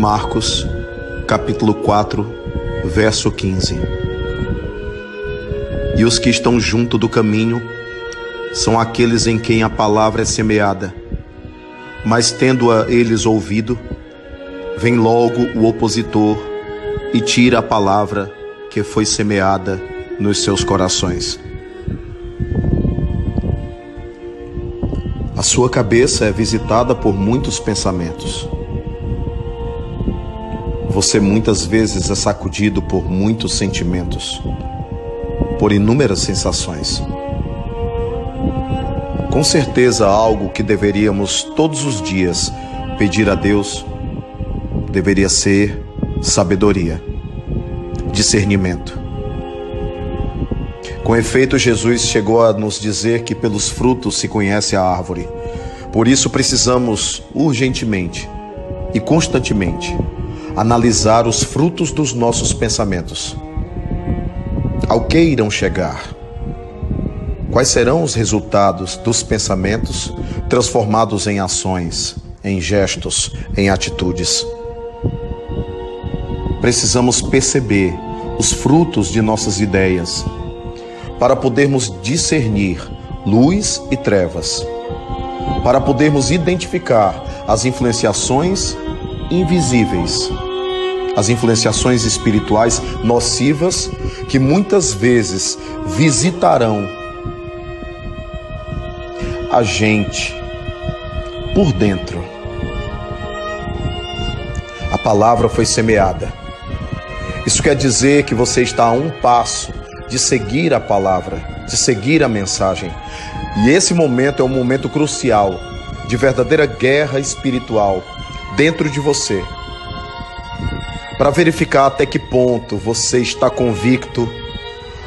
Marcos, capítulo 4, verso 15. E os que estão junto do caminho são aqueles em quem a palavra é semeada. Mas tendo-a eles ouvido, vem logo o opositor e tira a palavra que foi semeada nos seus corações. A sua cabeça é visitada por muitos pensamentos. Você muitas vezes é sacudido por muitos sentimentos, por inúmeras sensações. Com certeza, algo que deveríamos todos os dias pedir a Deus deveria ser sabedoria, discernimento. Com efeito, Jesus chegou a nos dizer que pelos frutos se conhece a árvore. Por isso precisamos urgentemente e constantemente analisar os frutos dos nossos pensamentos. Ao que irão chegar? Quais serão os resultados dos pensamentos transformados em ações, em gestos, em atitudes? Precisamos perceber os frutos de nossas ideias para podermos discernir luz e trevas, para podermos identificar as influenciações invisíveis, as influenciações espirituais nocivas que muitas vezes visitarão a gente por dentro. A palavra foi semeada. Isso quer dizer que você está a um passo de seguir a palavra, de seguir a mensagem. E esse momento é um momento crucial de verdadeira guerra espiritual dentro de você. Para verificar até que ponto você está convicto,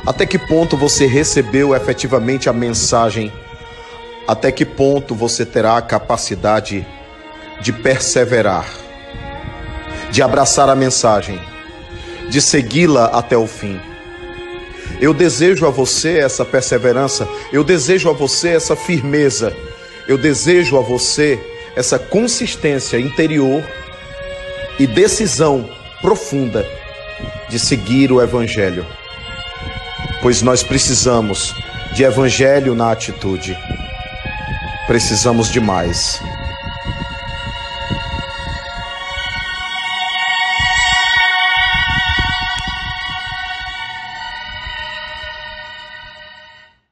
até que ponto você recebeu efetivamente a mensagem, até que ponto você terá a capacidade de perseverar, de abraçar a mensagem, de segui-la até o fim. Eu desejo a você essa perseverança, eu desejo a você essa firmeza, eu desejo a você essa consistência interior e decisão profunda de seguir o Evangelho. Pois nós precisamos de Evangelho na atitude. Precisamos de mais.